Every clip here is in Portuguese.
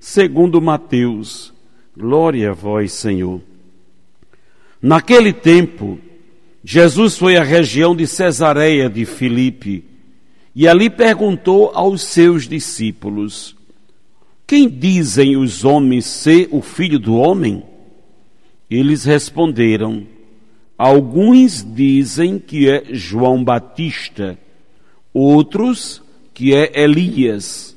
segundo Mateus. Glória a vós, Senhor. Naquele tempo, Jesus foi à região de Cesareia de Filipe e ali perguntou aos seus discípulos: Quem dizem os homens ser o filho do homem? Eles responderam: Alguns dizem que é João Batista, outros que é Elias,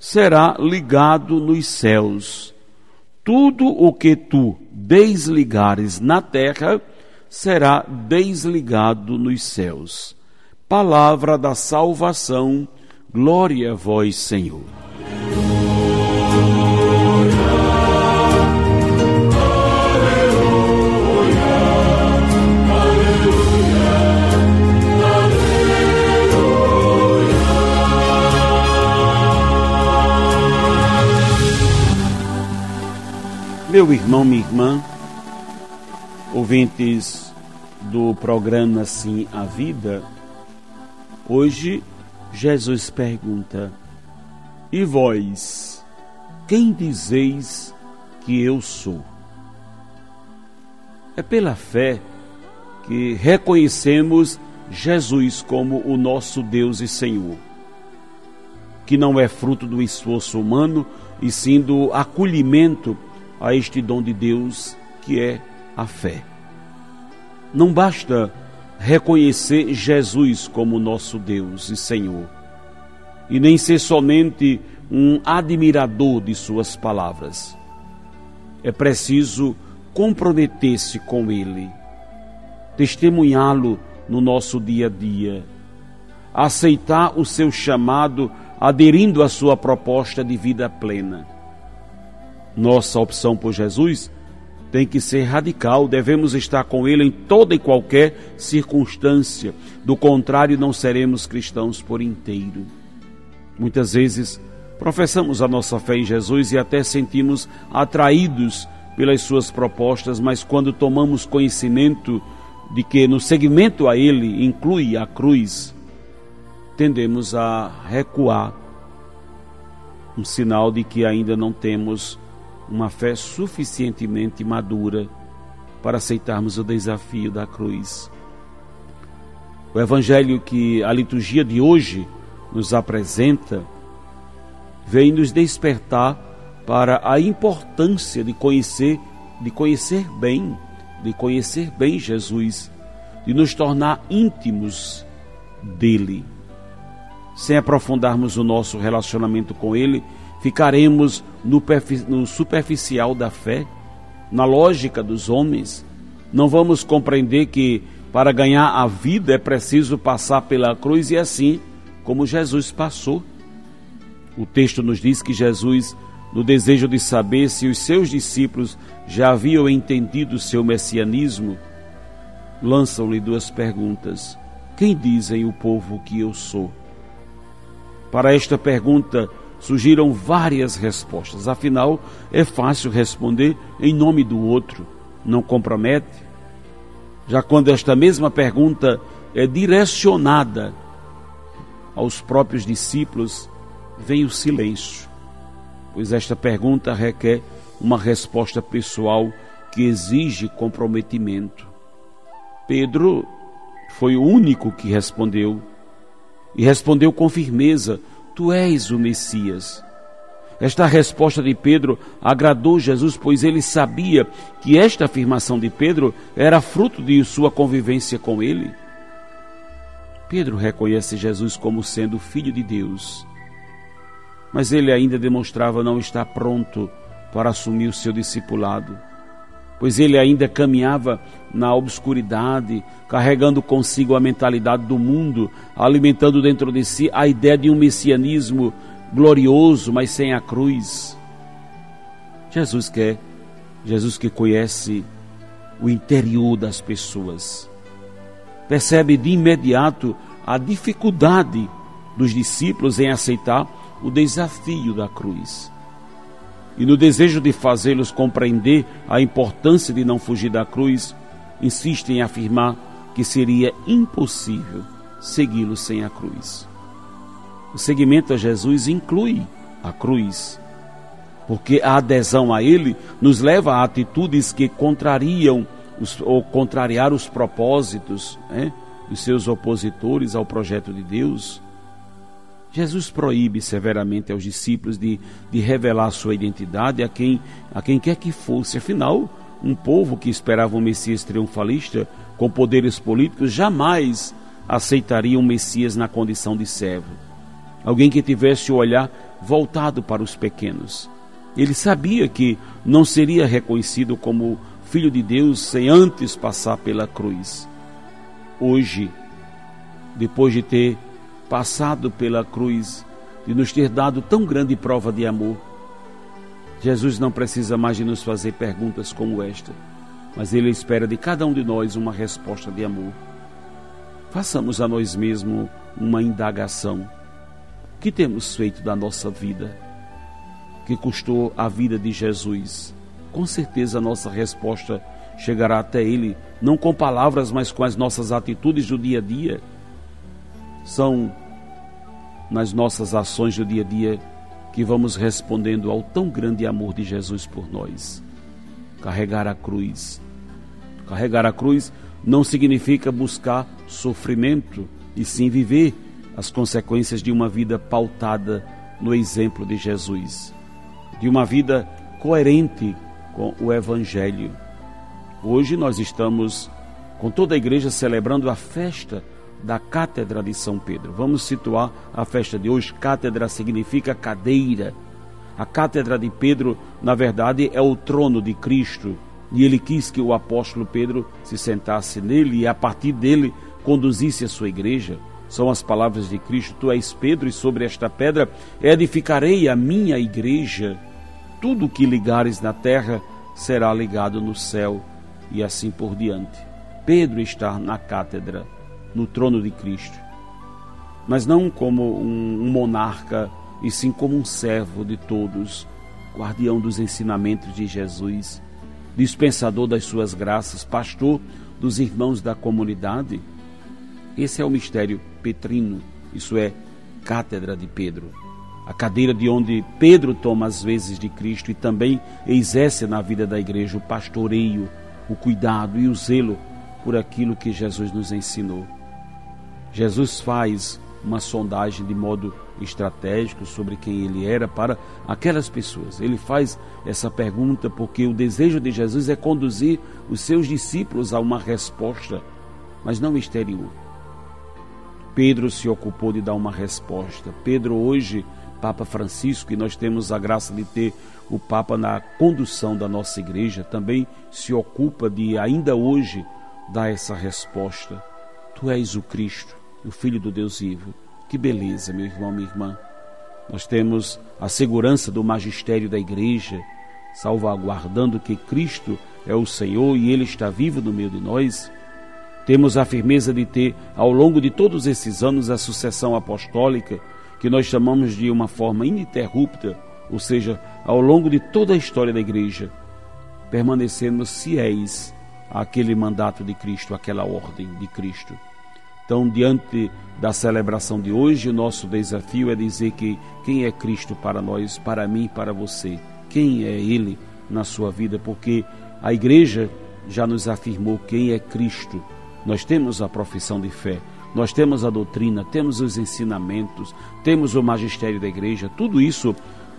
será ligado nos céus. Tudo o que tu desligares na terra será desligado nos céus. Palavra da salvação, glória a vós, Senhor. Meu irmão, minha irmã, ouvintes do programa Sim a Vida, hoje Jesus pergunta: E vós, quem dizeis que eu sou? É pela fé que reconhecemos Jesus como o nosso Deus e Senhor, que não é fruto do esforço humano, e sim do acolhimento a este dom de Deus que é a fé. Não basta reconhecer Jesus como nosso Deus e Senhor, e nem ser somente um admirador de Suas palavras. É preciso comprometer-se com Ele, testemunhá-lo no nosso dia a dia, aceitar o seu chamado, aderindo à sua proposta de vida plena nossa opção por Jesus tem que ser radical, devemos estar com Ele em toda e qualquer circunstância, do contrário, não seremos cristãos por inteiro. Muitas vezes professamos a nossa fé em Jesus e até sentimos atraídos pelas Suas propostas, mas quando tomamos conhecimento de que no seguimento a Ele inclui a cruz, tendemos a recuar. Um sinal de que ainda não temos uma fé suficientemente madura para aceitarmos o desafio da cruz. O evangelho que a liturgia de hoje nos apresenta vem nos despertar para a importância de conhecer, de conhecer bem, de conhecer bem Jesus, de nos tornar íntimos dele. Sem aprofundarmos o nosso relacionamento com ele, Ficaremos no, no superficial da fé, na lógica dos homens. Não vamos compreender que para ganhar a vida é preciso passar pela cruz e assim como Jesus passou. O texto nos diz que Jesus, no desejo de saber se os seus discípulos já haviam entendido seu messianismo, lançam-lhe duas perguntas: Quem dizem o povo que eu sou? Para esta pergunta, surgiram várias respostas. Afinal, é fácil responder em nome do outro, não compromete. Já quando esta mesma pergunta é direcionada aos próprios discípulos, vem o silêncio, pois esta pergunta requer uma resposta pessoal que exige comprometimento. Pedro foi o único que respondeu, e respondeu com firmeza: Tu és o Messias. Esta resposta de Pedro agradou Jesus, pois ele sabia que esta afirmação de Pedro era fruto de sua convivência com ele. Pedro reconhece Jesus como sendo filho de Deus, mas ele ainda demonstrava não estar pronto para assumir o seu discipulado pois ele ainda caminhava na obscuridade, carregando consigo a mentalidade do mundo, alimentando dentro de si a ideia de um messianismo glorioso, mas sem a cruz. Jesus quer, Jesus que conhece o interior das pessoas, percebe de imediato a dificuldade dos discípulos em aceitar o desafio da cruz e no desejo de fazê-los compreender a importância de não fugir da cruz, insiste em afirmar que seria impossível segui-lo sem a cruz. O seguimento a Jesus inclui a cruz, porque a adesão a Ele nos leva a atitudes que contrariam os, ou contrariar os propósitos né, dos seus opositores ao projeto de Deus Jesus proíbe severamente aos discípulos de, de revelar sua identidade a quem, a quem quer que fosse. Afinal, um povo que esperava um Messias triunfalista com poderes políticos jamais aceitaria um Messias na condição de servo. Alguém que tivesse o olhar voltado para os pequenos. Ele sabia que não seria reconhecido como filho de Deus sem antes passar pela cruz. Hoje, depois de ter passado pela cruz, de nos ter dado tão grande prova de amor. Jesus não precisa mais de nos fazer perguntas como esta, mas Ele espera de cada um de nós uma resposta de amor. Façamos a nós mesmos uma indagação. O que temos feito da nossa vida? Que custou a vida de Jesus? Com certeza a nossa resposta chegará até Ele, não com palavras, mas com as nossas atitudes do dia a dia são nas nossas ações do dia a dia que vamos respondendo ao tão grande amor de Jesus por nós. Carregar a cruz. Carregar a cruz não significa buscar sofrimento, e sim viver as consequências de uma vida pautada no exemplo de Jesus, de uma vida coerente com o Evangelho. Hoje nós estamos com toda a igreja celebrando a festa da Cátedra de São Pedro. Vamos situar a festa de hoje. Cátedra significa cadeira. A Cátedra de Pedro, na verdade, é o trono de Cristo. E ele quis que o apóstolo Pedro se sentasse nele e a partir dele conduzisse a sua igreja. São as palavras de Cristo: Tu és Pedro, e sobre esta pedra edificarei a minha igreja. Tudo o que ligares na terra será ligado no céu, e assim por diante. Pedro está na cátedra no trono de Cristo, mas não como um, um monarca, e sim como um servo de todos, guardião dos ensinamentos de Jesus, dispensador das suas graças, pastor dos irmãos da comunidade. Esse é o mistério petrino, isso é, cátedra de Pedro. A cadeira de onde Pedro toma as vezes de Cristo e também exerce na vida da igreja o pastoreio, o cuidado e o zelo por aquilo que Jesus nos ensinou. Jesus faz uma sondagem de modo estratégico sobre quem ele era para aquelas pessoas. Ele faz essa pergunta porque o desejo de Jesus é conduzir os seus discípulos a uma resposta, mas não exterior. Pedro se ocupou de dar uma resposta. Pedro, hoje, Papa Francisco, e nós temos a graça de ter o Papa na condução da nossa igreja, também se ocupa de, ainda hoje, dar essa resposta. Tu és o Cristo o Filho do Deus vivo. Que beleza, meu irmão, minha irmã. Nós temos a segurança do magistério da igreja, salvaguardando que Cristo é o Senhor e Ele está vivo no meio de nós. Temos a firmeza de ter, ao longo de todos esses anos, a sucessão apostólica que nós chamamos de uma forma ininterrupta, ou seja, ao longo de toda a história da igreja, permanecemos fiéis àquele mandato de Cristo, àquela ordem de Cristo. Então, diante da celebração de hoje, o nosso desafio é dizer que quem é Cristo para nós, para mim e para você? Quem é Ele na sua vida? Porque a igreja já nos afirmou quem é Cristo. Nós temos a profissão de fé, nós temos a doutrina, temos os ensinamentos, temos o magistério da igreja, tudo isso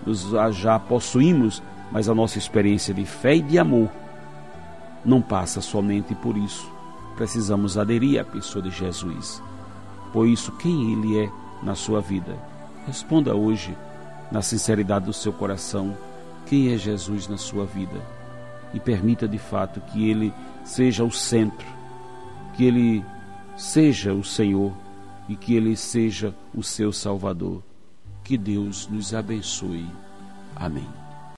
nós já possuímos, mas a nossa experiência de fé e de amor não passa somente por isso. Precisamos aderir à pessoa de Jesus. Por isso, quem Ele é na sua vida? Responda hoje, na sinceridade do seu coração, quem é Jesus na sua vida? E permita de fato que Ele seja o centro, que Ele seja o Senhor e que Ele seja o seu Salvador. Que Deus nos abençoe. Amém.